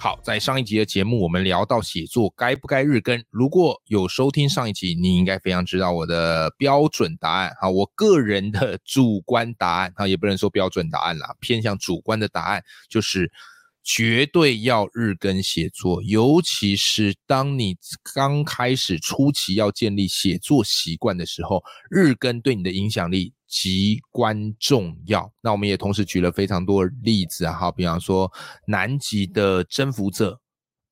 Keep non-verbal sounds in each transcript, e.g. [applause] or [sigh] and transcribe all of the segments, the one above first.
好，在上一集的节目，我们聊到写作该不该日更。如果有收听上一集，你应该非常知道我的标准答案。好，我个人的主观答案，啊，也不能说标准答案啦，偏向主观的答案就是绝对要日更写作，尤其是当你刚开始初期要建立写作习惯的时候，日更对你的影响力。极关重要。那我们也同时举了非常多例子啊，好，比方说南极的征服者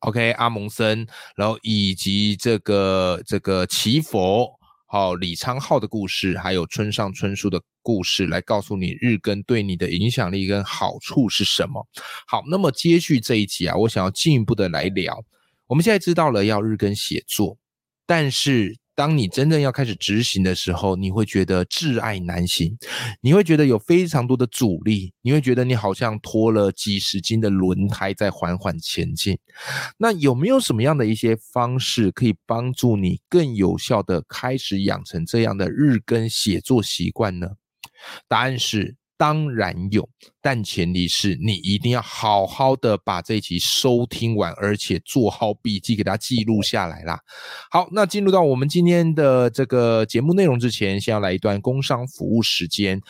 ，OK，阿蒙森，然后以及这个这个祈佛，好，李昌镐的故事，还有村上春树的故事，来告诉你日更对你的影响力跟好处是什么。好，那么接续这一集啊，我想要进一步的来聊。我们现在知道了要日更写作，但是。当你真正要开始执行的时候，你会觉得挚爱难行，你会觉得有非常多的阻力，你会觉得你好像拖了几十斤的轮胎在缓缓前进。那有没有什么样的一些方式可以帮助你更有效的开始养成这样的日更写作习惯呢？答案是。当然有，但前提是你一定要好好的把这一集收听完，而且做好笔记，给它记录下来啦。好，那进入到我们今天的这个节目内容之前，先要来一段工商服务时间。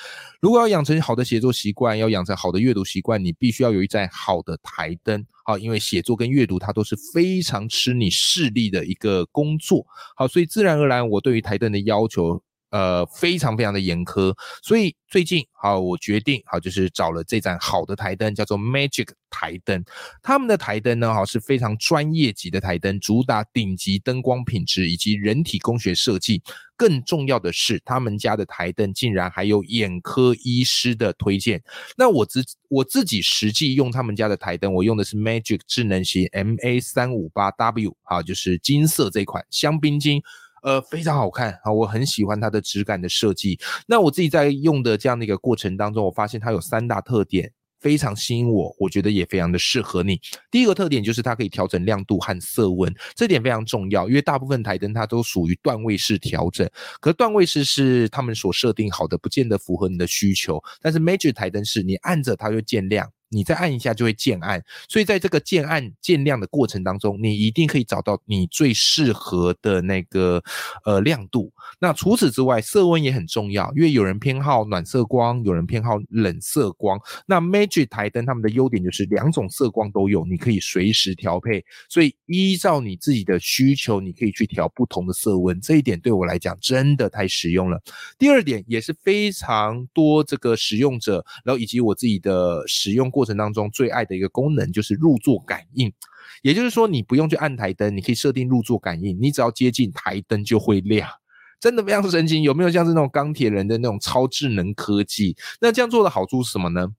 如果要养成好的写作习惯，要养成好的阅读习惯，你必须要有一盏好的台灯。好，因为写作跟阅读它都是非常吃你视力的一个工作。好，所以自然而然，我对于台灯的要求。呃，非常非常的严苛，所以最近好，我决定好，就是找了这盏好的台灯，叫做 Magic 台灯。他们的台灯呢，哈是非常专业级的台灯，主打顶级灯光品质以及人体工学设计。更重要的是，他们家的台灯竟然还有眼科医师的推荐。那我自我自己实际用他们家的台灯，我用的是 Magic 智能型 MA 三五八 W，啊，就是金色这款香槟金。呃，非常好看啊，我很喜欢它的质感的设计。那我自己在用的这样的一个过程当中，我发现它有三大特点，非常吸引我，我觉得也非常的适合你。第一个特点就是它可以调整亮度和色温，这点非常重要，因为大部分台灯它都属于段位式调整，可段位式是他们所设定好的，不见得符合你的需求。但是 Magic 台灯是你按着它就渐亮。你再按一下就会渐暗，所以在这个渐暗渐亮的过程当中，你一定可以找到你最适合的那个呃亮度。那除此之外，色温也很重要，因为有人偏好暖色光，有人偏好冷色光。那 Magic 台灯他们的优点就是两种色光都有，你可以随时调配，所以依照你自己的需求，你可以去调不同的色温。这一点对我来讲真的太实用了。第二点也是非常多这个使用者，然后以及我自己的使用。过程当中最爱的一个功能就是入座感应，也就是说你不用去按台灯，你可以设定入座感应，你只要接近台灯就会亮，真的非常神奇。有没有像是那种钢铁人的那种超智能科技？那这样做的好处是什么呢？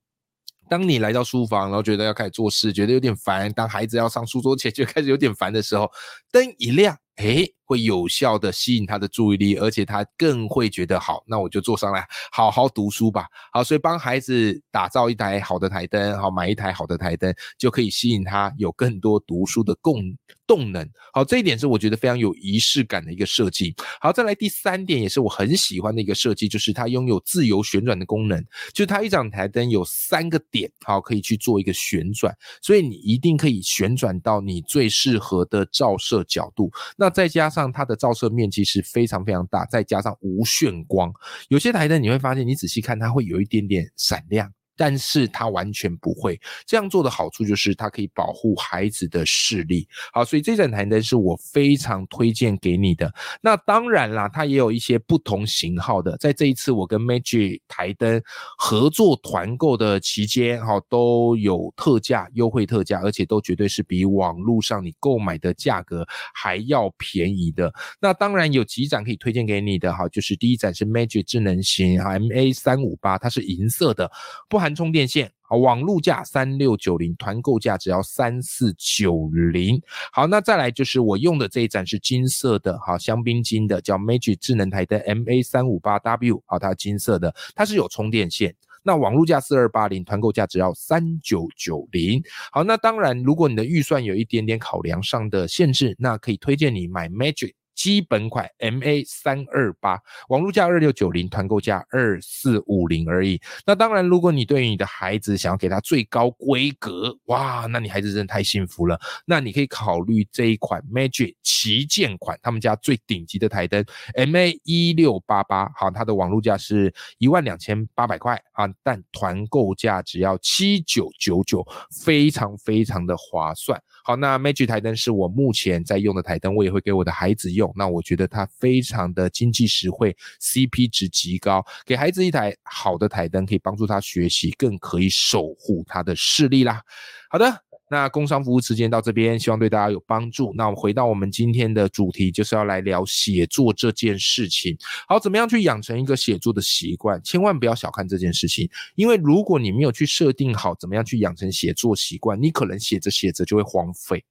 当你来到书房，然后觉得要开始做事，觉得有点烦；当孩子要上书桌前，就开始有点烦的时候，灯一亮，诶，会有效的吸引他的注意力，而且他更会觉得好，那我就坐上来好好读书吧。好，所以帮孩子打造一台好的台灯，好买一台好的台灯，就可以吸引他有更多读书的共动能。好，这一点是我觉得非常有仪式感的一个设计。好，再来第三点，也是我很喜欢的一个设计，就是它拥有自由旋转的功能。就是它一盏台灯有三个点，好，可以去做一个旋转，所以你一定可以旋转到你最适合的照射角度。那再加上上它的照射面积是非常非常大，再加上无眩光，有些台灯你会发现，你仔细看它会有一点点闪亮。但是它完全不会这样做的好处就是它可以保护孩子的视力。好，所以这盏台灯是我非常推荐给你的。那当然啦，它也有一些不同型号的。在这一次我跟 Magic 台灯合作团购的期间，哈，都有特价优惠特价，而且都绝对是比网络上你购买的价格还要便宜的。那当然有几盏可以推荐给你的，哈，就是第一盏是 Magic 智能型 MA 三五八，它是银色的，不含。含充电线。好，网路价三六九零，团购价只要三四九零。好，那再来就是我用的这一盏是金色的，好，香槟金的，叫 Magic 智能台灯 MA 三五八 W，好，它金色的，它是有充电线。那网路价四二八零，团购价只要三九九零。好，那当然，如果你的预算有一点点考量上的限制，那可以推荐你买 Magic。基本款 MA 三二八，网络价二六九零，团购价二四五零而已。那当然，如果你对于你的孩子想要给他最高规格，哇，那你孩子真的太幸福了。那你可以考虑这一款 Magic 旗舰款，他们家最顶级的台灯 MA 一六八八，好，它的网络价是一万两千八百块啊，但团购价只要七九九九，非常非常的划算。好，那 Magic 台灯是我目前在用的台灯，我也会给我的孩子用。那我觉得它非常的经济实惠，CP 值极高，给孩子一台好的台灯可以帮助他学习，更可以守护他的视力啦。好的，那工商服务时间到这边，希望对大家有帮助。那我们回到我们今天的主题，就是要来聊写作这件事情。好，怎么样去养成一个写作的习惯？千万不要小看这件事情，因为如果你没有去设定好怎么样去养成写作习惯，你可能写着写着就会荒废。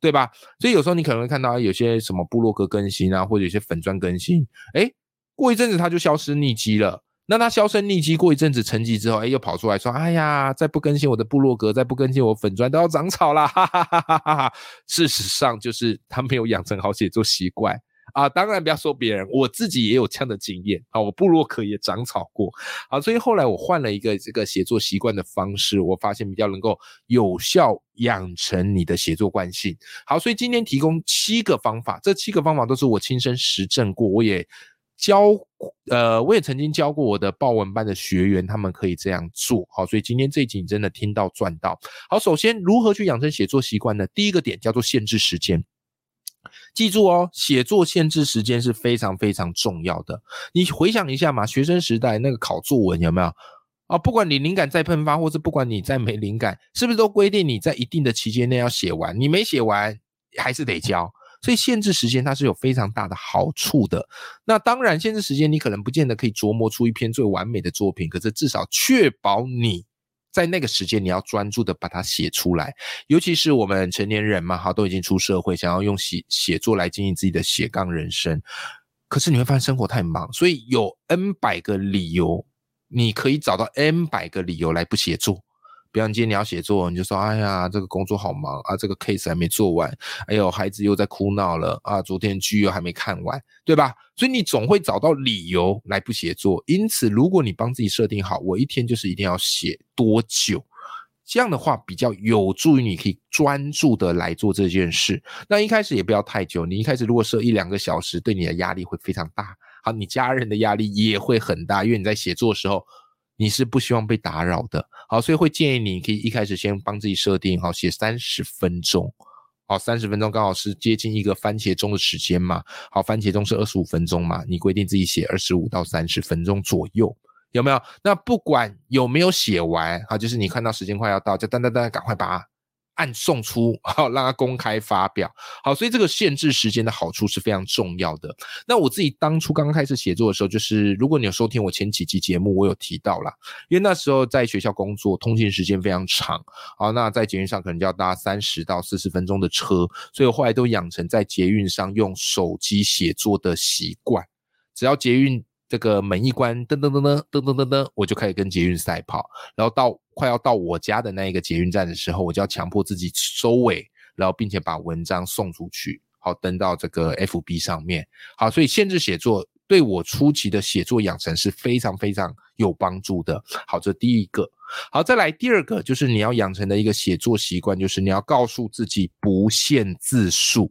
对吧？所以有时候你可能会看到有些什么部落格更新啊，或者有些粉砖更新，哎，过一阵子它就消失匿迹了。那它销声匿迹，过一阵子沉寂之后，哎，又跑出来说：“哎呀，再不更新我的部落格，再不更新我粉砖，都要长草啦。”哈哈哈哈哈哈。事实上，就是他没有养成好写作习惯。啊，当然不要说别人，我自己也有这样的经验啊。我部落可也长草过啊，所以后来我换了一个这个写作习惯的方式，我发现比较能够有效养成你的写作惯性。好，所以今天提供七个方法，这七个方法都是我亲身实证过，我也教，呃，我也曾经教过我的报文班的学员，他们可以这样做。好，所以今天这一集真的听到赚到。好，首先如何去养成写作习惯呢？第一个点叫做限制时间。记住哦，写作限制时间是非常非常重要的。你回想一下嘛，学生时代那个考作文有没有啊？不管你灵感再喷发，或者不管你再没灵感，是不是都规定你在一定的期间内要写完？你没写完还是得交。所以限制时间它是有非常大的好处的。那当然，限制时间你可能不见得可以琢磨出一篇最完美的作品，可是至少确保你。在那个时间，你要专注的把它写出来，尤其是我们成年人嘛，哈，都已经出社会，想要用写写作来经营自己的斜杠人生。可是你会发现生活太忙，所以有 N 百个理由，你可以找到 N 百个理由来不写作。比方今天你要写作，你就说：“哎呀，这个工作好忙啊，这个 case 还没做完，哎呦，孩子又在哭闹了啊，昨天剧又还没看完，对吧？”所以你总会找到理由来不写作。因此，如果你帮自己设定好，我一天就是一定要写多久，这样的话比较有助于你可以专注的来做这件事。那一开始也不要太久，你一开始如果设一两个小时，对你的压力会非常大。好，你家人的压力也会很大，因为你在写作的时候。你是不希望被打扰的，好，所以会建议你可以一开始先帮自己设定好写三十分钟，好，三十分钟刚好是接近一个番茄钟的时间嘛，好，番茄钟是二十五分钟嘛，你规定自己写二十五到三十分钟左右，有没有？那不管有没有写完，好，就是你看到时间快要到，就噔噔噔，赶快把。按送出，[laughs] 好让它公开发表，好，所以这个限制时间的好处是非常重要的。那我自己当初刚刚开始写作的时候，就是如果你有收听我前几集节目，我有提到啦，因为那时候在学校工作，通勤时间非常长，好，那在捷运上可能就要搭三十到四十分钟的车，所以我后来都养成在捷运上用手机写作的习惯，只要捷运。这个门一关，噔噔噔噔噔噔噔噔，我就开始跟捷运赛跑，然后到快要到我家的那一个捷运站的时候，我就要强迫自己收尾，然后并且把文章送出去，好登到这个 FB 上面。好，所以限制写作对我初期的写作养成是非常非常有帮助的。好，这第一个。好，再来第二个，就是你要养成的一个写作习惯，就是你要告诉自己不限字数，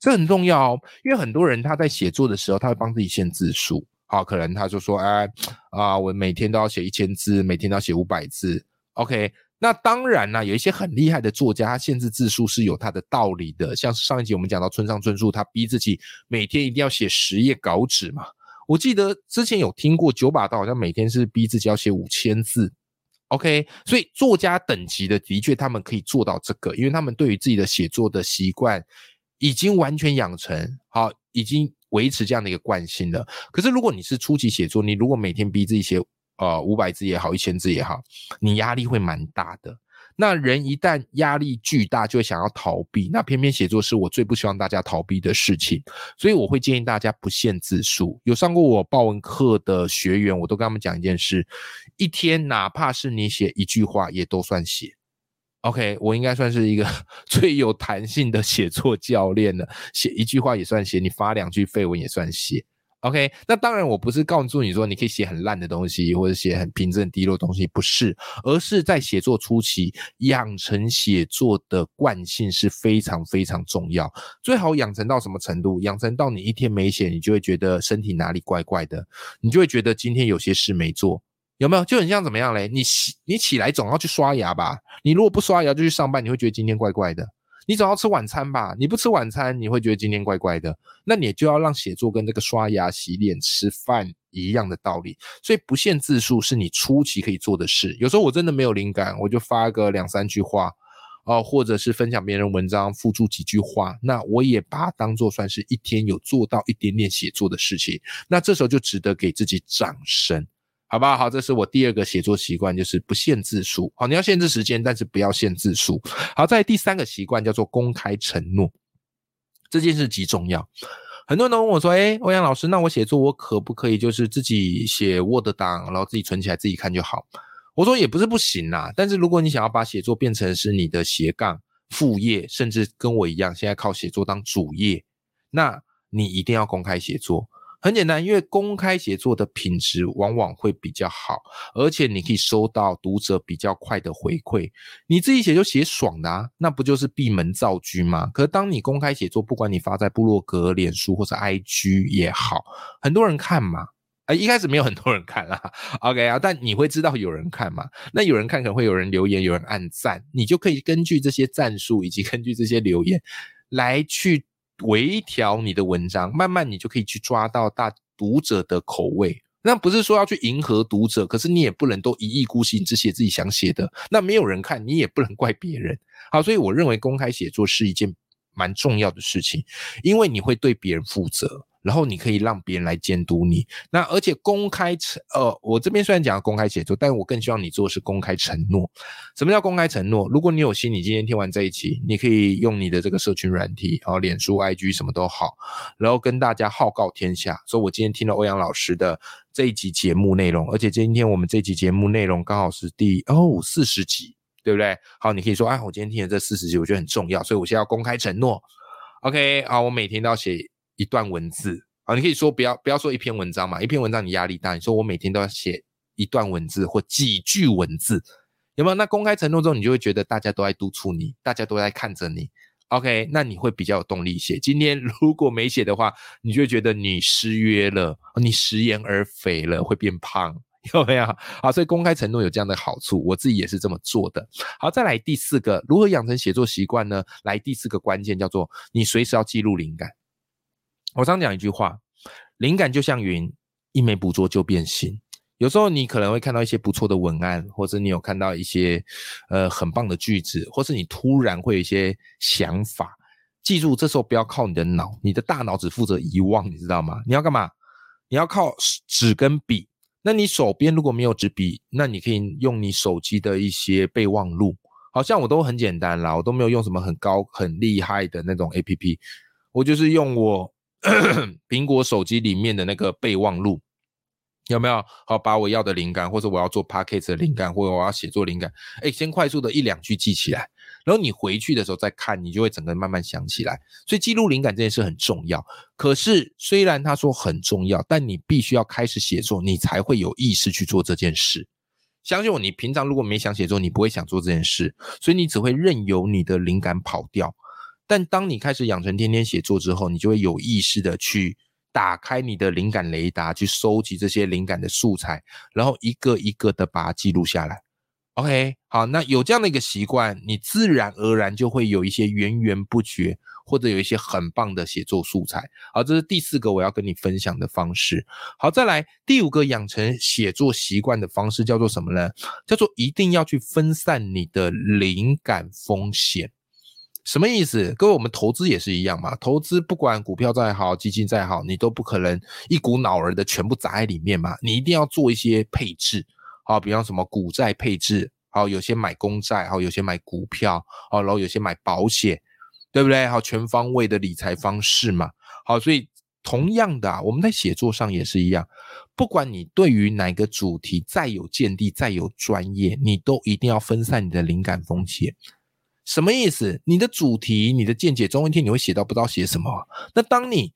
这很重要哦，因为很多人他在写作的时候，他会帮自己限字数。好，可能他就说，哎，啊，我每天都要写一千字，每天都要写五百字。OK，那当然啦，有一些很厉害的作家，他限制字数是有他的道理的。像上一集我们讲到村上春树，他逼自己每天一定要写十页稿纸嘛。我记得之前有听过九把刀，好像每天是逼自己要写五千字。OK，所以作家等级的，的确他们可以做到这个，因为他们对于自己的写作的习惯已经完全养成，好，已经。维持这样的一个惯性了，可是如果你是初级写作，你如果每天逼自己写呃五百字也好，一千字也好，你压力会蛮大的。那人一旦压力巨大，就会想要逃避。那偏偏写作是我最不希望大家逃避的事情，所以我会建议大家不限字数。有上过我报文课的学员，我都跟他们讲一件事：一天哪怕是你写一句话，也都算写。OK，我应该算是一个 [laughs] 最有弹性的写作教练了。写一句话也算写，你发两句废文也算写。OK，那当然我不是告诉你说你可以写很烂的东西，或者写很平正低落的东西，不是，而是在写作初期养成写作的惯性是非常非常重要。最好养成到什么程度？养成到你一天没写，你就会觉得身体哪里怪怪的，你就会觉得今天有些事没做，有没有？就很像怎么样嘞？你起你起来总要去刷牙吧？你如果不刷牙就去上班，你会觉得今天怪怪的。你总要吃晚餐吧？你不吃晚餐，你会觉得今天怪怪的。那你就要让写作跟这个刷牙、洗脸、吃饭一样的道理。所以不限字数是你初期可以做的事。有时候我真的没有灵感，我就发个两三句话，哦，或者是分享别人文章，附注几句话，那我也把它当做算是一天有做到一点点写作的事情。那这时候就值得给自己掌声。好不好？好，这是我第二个写作习惯，就是不限字数。好，你要限制时间，但是不要限字数。好，在第三个习惯叫做公开承诺，这件事极重要。很多人都问我说：“哎，欧阳老师，那我写作我可不可以就是自己写 Word 档，然后自己存起来自己看就好？”我说也不是不行啦，但是如果你想要把写作变成是你的斜杠副业，甚至跟我一样现在靠写作当主业，那你一定要公开写作。很简单，因为公开写作的品质往往会比较好，而且你可以收到读者比较快的回馈。你自己写就写爽的啊，那不就是闭门造车吗？可是当你公开写作，不管你发在部落格、脸书或者 IG 也好，很多人看嘛。啊，一开始没有很多人看啦，OK 啊，但你会知道有人看嘛？那有人看可能会有人留言，有人按赞，你就可以根据这些赞数以及根据这些留言来去。微调你的文章，慢慢你就可以去抓到大读者的口味。那不是说要去迎合读者，可是你也不能都一意孤行，只写自己想写的。那没有人看，你也不能怪别人。好，所以我认为公开写作是一件蛮重要的事情，因为你会对别人负责。然后你可以让别人来监督你，那而且公开承呃，我这边虽然讲公开写作，但我更希望你做的是公开承诺。什么叫公开承诺？如果你有心，你今天听完这一期，你可以用你的这个社群软体，然后脸书、IG 什么都好，然后跟大家号告天下，说我今天听了欧阳老师的这一集节目内容，而且今天我们这集节目内容刚好是第哦四十集，对不对？好，你可以说，啊，我今天听了这四十集，我觉得很重要，所以我现在要公开承诺。OK，好，我每天都要写。一段文字啊，你可以说不要不要说一篇文章嘛，一篇文章你压力大，你说我每天都要写一段文字或几句文字，有没有？那公开承诺之后，你就会觉得大家都在督促你，大家都在看着你，OK？那你会比较有动力写。今天如果没写的话，你就会觉得你失约了，你食言而肥了，会变胖，[laughs] 有没有？好，所以公开承诺有这样的好处，我自己也是这么做的。好，再来第四个，如何养成写作习惯呢？来第四个关键叫做你随时要记录灵感。我常讲一句话，灵感就像云，一没捕捉就变形。有时候你可能会看到一些不错的文案，或者你有看到一些呃很棒的句子，或是你突然会有一些想法。记住，这时候不要靠你的脑，你的大脑只负责遗忘，你知道吗？你要干嘛？你要靠纸跟笔。那你手边如果没有纸笔，那你可以用你手机的一些备忘录。好像我都很简单啦，我都没有用什么很高很厉害的那种 A P P，我就是用我。[clears throat] 苹果手机里面的那个备忘录有没有？好，把我要的灵感，或者我要做 p a c k a g e 的灵感，或者我要写作灵感，哎，先快速的一两句记起来，然后你回去的时候再看，你就会整个慢慢想起来。所以记录灵感这件事很重要。可是虽然他说很重要，但你必须要开始写作，你才会有意识去做这件事。相信我，你平常如果没想写作，你不会想做这件事，所以你只会任由你的灵感跑掉。但当你开始养成天天写作之后，你就会有意识的去打开你的灵感雷达，去收集这些灵感的素材，然后一个一个的把它记录下来。OK，好，那有这样的一个习惯，你自然而然就会有一些源源不绝，或者有一些很棒的写作素材。好，这是第四个我要跟你分享的方式。好，再来第五个养成写作习惯的方式叫做什么呢？叫做一定要去分散你的灵感风险。什么意思？各位，我们投资也是一样嘛。投资不管股票再好，基金再好，你都不可能一股脑儿的全部砸在里面嘛。你一定要做一些配置，好，比方什么股债配置，好，有些买公债，好，有些买股票，好，然后有些买保险，对不对？好，全方位的理财方式嘛。好，所以同样的，啊，我们在写作上也是一样，不管你对于哪个主题再有见地、再有专业，你都一定要分散你的灵感风险。什么意思？你的主题、你的见解，总有一天你会写到不知道写什么。那当你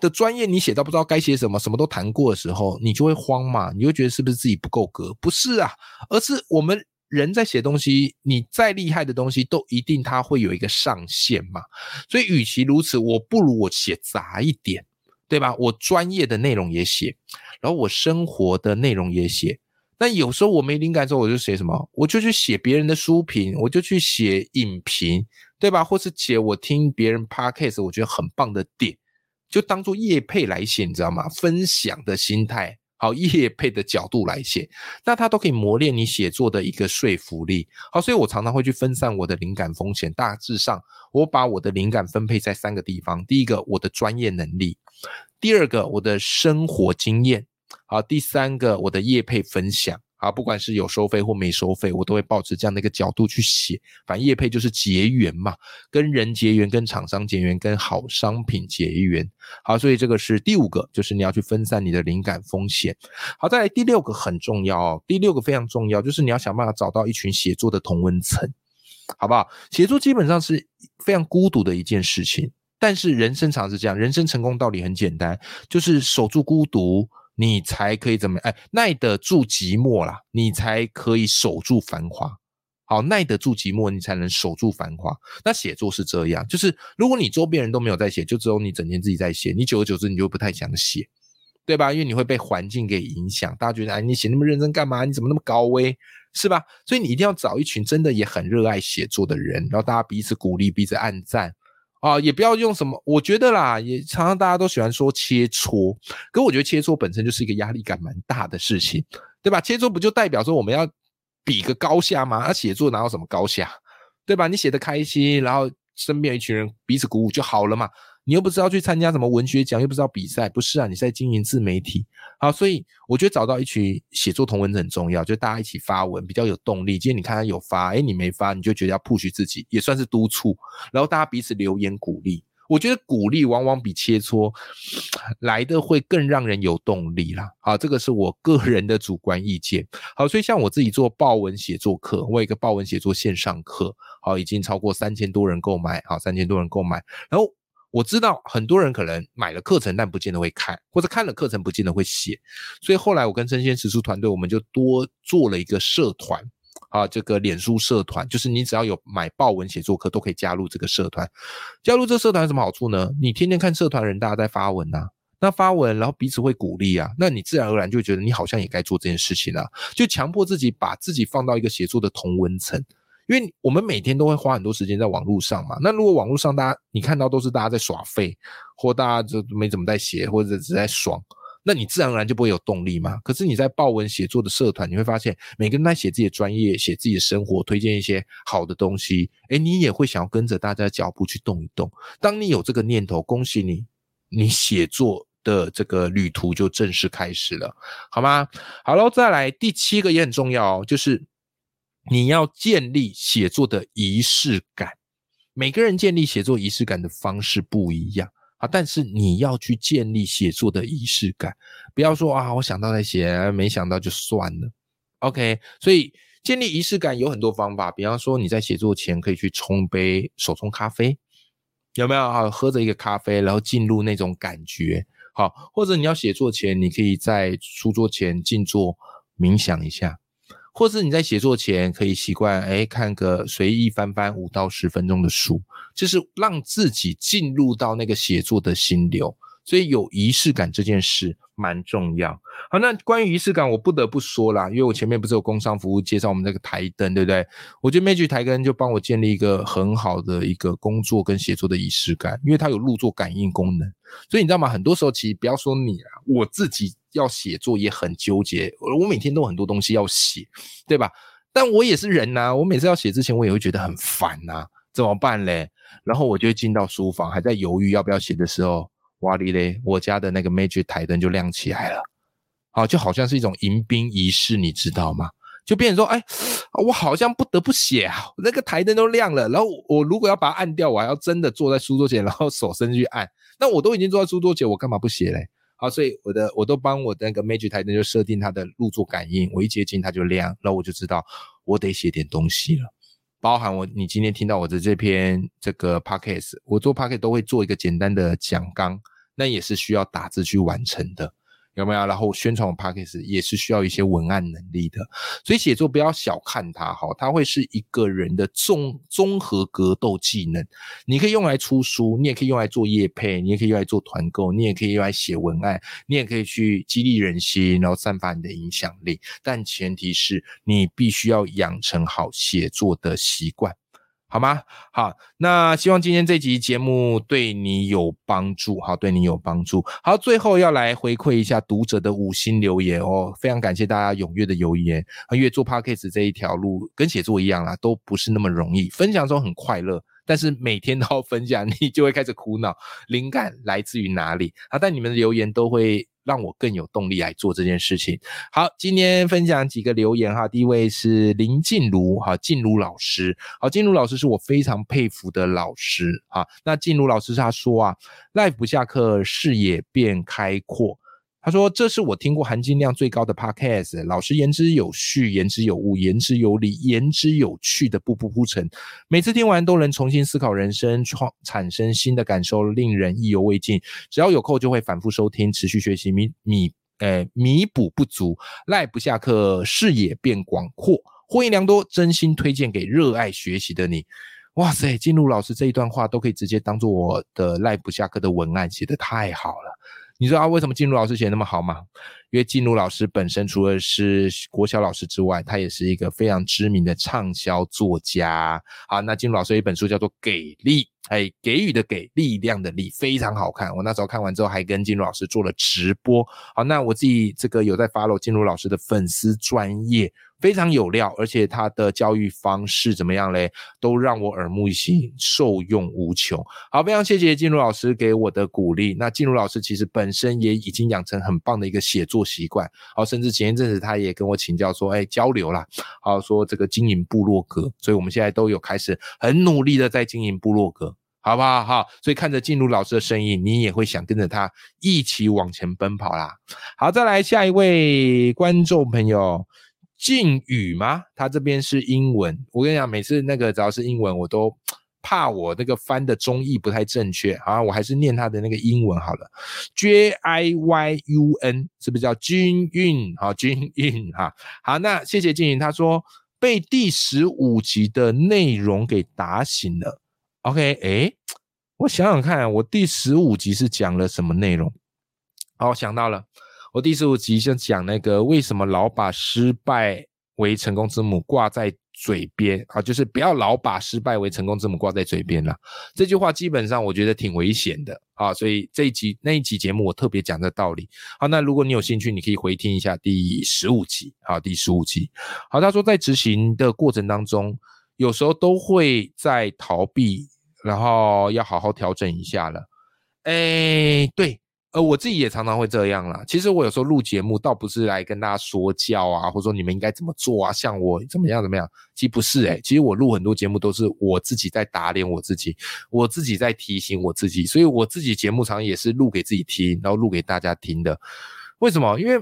的专业你写到不知道该写什么，什么都谈过的时候，你就会慌嘛？你会觉得是不是自己不够格？不是啊，而是我们人在写东西，你再厉害的东西，都一定它会有一个上限嘛。所以，与其如此，我不如我写杂一点，对吧？我专业的内容也写，然后我生活的内容也写。那有时候我没灵感的时候，我就写什么？我就去写别人的书评，我就去写影评，对吧？或是写我听别人 podcast 我觉得很棒的点，就当做业配来写，你知道吗？分享的心态，好，业配的角度来写，那它都可以磨练你写作的一个说服力。好，所以我常常会去分散我的灵感风险。大致上，我把我的灵感分配在三个地方：第一个，我的专业能力；第二个，我的生活经验。好，第三个我的业配分享，好，不管是有收费或没收费，我都会保持这样的一个角度去写。反正业配就是结缘嘛，跟人结缘，跟厂商结缘，跟好商品结缘。好，所以这个是第五个，就是你要去分散你的灵感风险。好，再来第六个很重要哦，第六个非常重要，就是你要想办法找到一群写作的同温层，好不好？写作基本上是非常孤独的一件事情，但是人生常是这样，人生成功道理很简单，就是守住孤独。你才可以怎么哎耐得住寂寞啦，你才可以守住繁华。好，耐得住寂寞，你才能守住繁华。那写作是这样，就是如果你周边人都没有在写，就只有你整天自己在写，你久而久之你就不太想写，对吧？因为你会被环境给影响，大家觉得哎你写那么认真干嘛？你怎么那么高危，是吧？所以你一定要找一群真的也很热爱写作的人，然后大家彼此鼓励，彼此暗赞。啊，也不要用什么，我觉得啦，也常常大家都喜欢说切磋，可我觉得切磋本身就是一个压力感蛮大的事情，对吧？切磋不就代表说我们要比个高下吗？那写作哪有什么高下，对吧？你写的开心，然后身边一群人彼此鼓舞就好了嘛。你又不是要去参加什么文学奖，又不是要比赛，不是啊？你在经营自媒体，好，所以我觉得找到一群写作同文很重要，就大家一起发文比较有动力。今天你看他有发，哎，你没发，你就觉得要 push 自己，也算是督促。然后大家彼此留言鼓励，我觉得鼓励往往比切磋来的会更让人有动力啦。好，这个是我个人的主观意见。好，所以像我自己做报文写作课，我有一个报文写作线上课，好，已经超过三千多人购买，好，三千多人购买，然后。我知道很多人可能买了课程，但不见得会看，或者看了课程不见得会写，所以后来我跟生鲜食书团队，我们就多做了一个社团，啊，这个脸书社团，就是你只要有买报文写作课，都可以加入这个社团。加入这社团有什么好处呢？你天天看社团人，大家在发文呐，那发文，然后彼此会鼓励啊，那你自然而然就觉得你好像也该做这件事情了，就强迫自己把自己放到一个写作的同温层。因为我们每天都会花很多时间在网络上嘛，那如果网络上大家你看到都是大家在耍废，或大家就没怎么在写，或者只在爽，那你自然而然就不会有动力嘛。可是你在报文写作的社团，你会发现每个人在写自己的专业，写自己的生活，推荐一些好的东西，诶，你也会想要跟着大家的脚步去动一动。当你有这个念头，恭喜你，你写作的这个旅途就正式开始了，好吗？好了，再来第七个也很重要哦，就是。你要建立写作的仪式感，每个人建立写作仪式感的方式不一样啊，但是你要去建立写作的仪式感，不要说啊，我想到再写，没想到就算了。OK，所以建立仪式感有很多方法，比方说你在写作前可以去冲杯手冲咖啡，有没有啊？喝着一个咖啡，然后进入那种感觉，好，或者你要写作前，你可以在书桌前静坐冥想一下。或是你在写作前可以习惯，哎，看个随意翻翻五到十分钟的书，就是让自己进入到那个写作的心流。所以有仪式感这件事蛮重要。好，那关于仪式感，我不得不说啦，因为我前面不是有工商服务介绍我们那个台灯，对不对？我觉得 Magic 台灯就帮我建立一个很好的一个工作跟写作的仪式感，因为它有入座感应功能。所以你知道吗？很多时候其实不要说你啊，我自己。要写作也很纠结，我每天都很多东西要写，对吧？但我也是人呐，我每次要写之前，我也会觉得很烦呐，怎么办嘞？然后我就进到书房，还在犹豫要不要写的时候，哇哩嘞，我家的那个 Magic 台灯就亮起来了，好，就好像是一种迎宾仪式，你知道吗？就变成说，哎，我好像不得不写啊，那个台灯都亮了，然后我如果要把它按掉，我还要真的坐在书桌前，然后手伸去按。那我都已经坐在书桌前，我干嘛不写嘞？好，所以我的我都帮我的那个 Magic 台灯就设定它的入座感应，我一接近它就亮，那我就知道我得写点东西了。包含我你今天听到我的这篇这个 Podcast，我做 Podcast 都会做一个简单的讲纲，那也是需要打字去完成的。有没有？然后宣传我 p a c k a g e 也是需要一些文案能力的，所以写作不要小看它哈，它会是一个人的综综合格斗技能。你可以用来出书，你也可以用来做业配，你也可以用来做团购，你也可以用来写文案，你也可以去激励人心，然后散发你的影响力。但前提是你必须要养成好写作的习惯。好吗？好，那希望今天这集节目对你有帮助，好，对你有帮助。好，最后要来回馈一下读者的五星留言哦，非常感谢大家踊跃的留言。因为做 podcast 这一条路跟写作一样啦，都不是那么容易。分享中很快乐，但是每天都要分享，你就会开始苦恼，灵感来自于哪里？啊，但你们的留言都会。让我更有动力来做这件事情。好，今天分享几个留言哈。第一位是林静茹哈，静茹老师。好，静茹老师是我非常佩服的老师啊。那静茹老师他说啊，life 不下课，视野变开阔。他说：“这是我听过含金量最高的 podcast，老师言之有序，言之有物，言之有理，言之有趣的步步铺陈，每次听完都能重新思考人生，创产生新的感受，令人意犹未尽。只要有空就会反复收听，持续学习，弥弥诶弥补不足，赖不下课，视野变广阔，获益良多，真心推荐给热爱学习的你。哇塞，进入老师这一段话都可以直接当做我的赖不下课的文案，写得太好了。”你知道为什么静茹老师写那么好吗？因为静茹老师本身除了是国小老师之外，他也是一个非常知名的畅销作家。好，那静茹老师有一本书叫做《给力》，哎，给予的给，力量的力，非常好看。我那时候看完之后，还跟静茹老师做了直播。好，那我自己这个有在 follow 静茹老师的粉丝专业。非常有料，而且他的教育方式怎么样嘞？都让我耳目一新，受用无穷。好，非常谢谢静茹老师给我的鼓励。那静茹老师其实本身也已经养成很棒的一个写作习惯。好，甚至前一阵子他也跟我请教说，哎，交流啦，好说这个经营部落格。所以我们现在都有开始很努力的在经营部落格，好不好？哈，所以看着静茹老师的身影，你也会想跟着他一起往前奔跑啦。好，再来下一位观众朋友。静宇吗？他这边是英文。我跟你讲，每次那个只要是英文，我都怕我那个翻的中译不太正确啊。我还是念他的那个英文好了。J I Y U N 是不是叫君韵？好，君韵哈。好，那谢谢静云。他说被第十五集的内容给打醒了。OK，哎，我想想看，我第十五集是讲了什么内容？好，我想到了。我第十五集就讲那个为什么老把失败为成功之母挂在嘴边啊，就是不要老把失败为成功之母挂在嘴边了。这句话基本上我觉得挺危险的啊，所以这一集那一集节目我特别讲这道理。好，那如果你有兴趣，你可以回听一下第十五集好，第十五集。好，他说在执行的过程当中，有时候都会在逃避，然后要好好调整一下了。哎，对。呃，我自己也常常会这样啦。其实我有时候录节目，倒不是来跟大家说教啊，或者说你们应该怎么做啊，像我怎么样怎么样。其实不是诶，其实我录很多节目都是我自己在打脸我自己，我自己在提醒我自己，所以我自己节目常也是录给自己听，然后录给大家听的。为什么？因为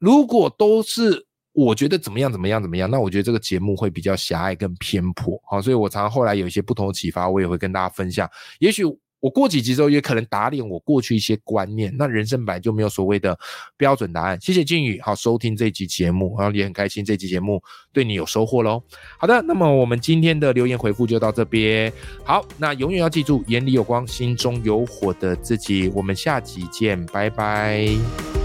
如果都是我觉得怎么样怎么样怎么样，那我觉得这个节目会比较狭隘跟偏颇。好，所以我常常后来有一些不同的启发，我也会跟大家分享。也许。我过几集之后也可能打脸我过去一些观念，那人生本来就没有所谓的标准答案。谢谢靖宇，好收听这集节目，然后也很开心这集节目对你有收获喽。好的，那么我们今天的留言回复就到这边。好，那永远要记住，眼里有光，心中有火的自己。我们下集见，拜拜。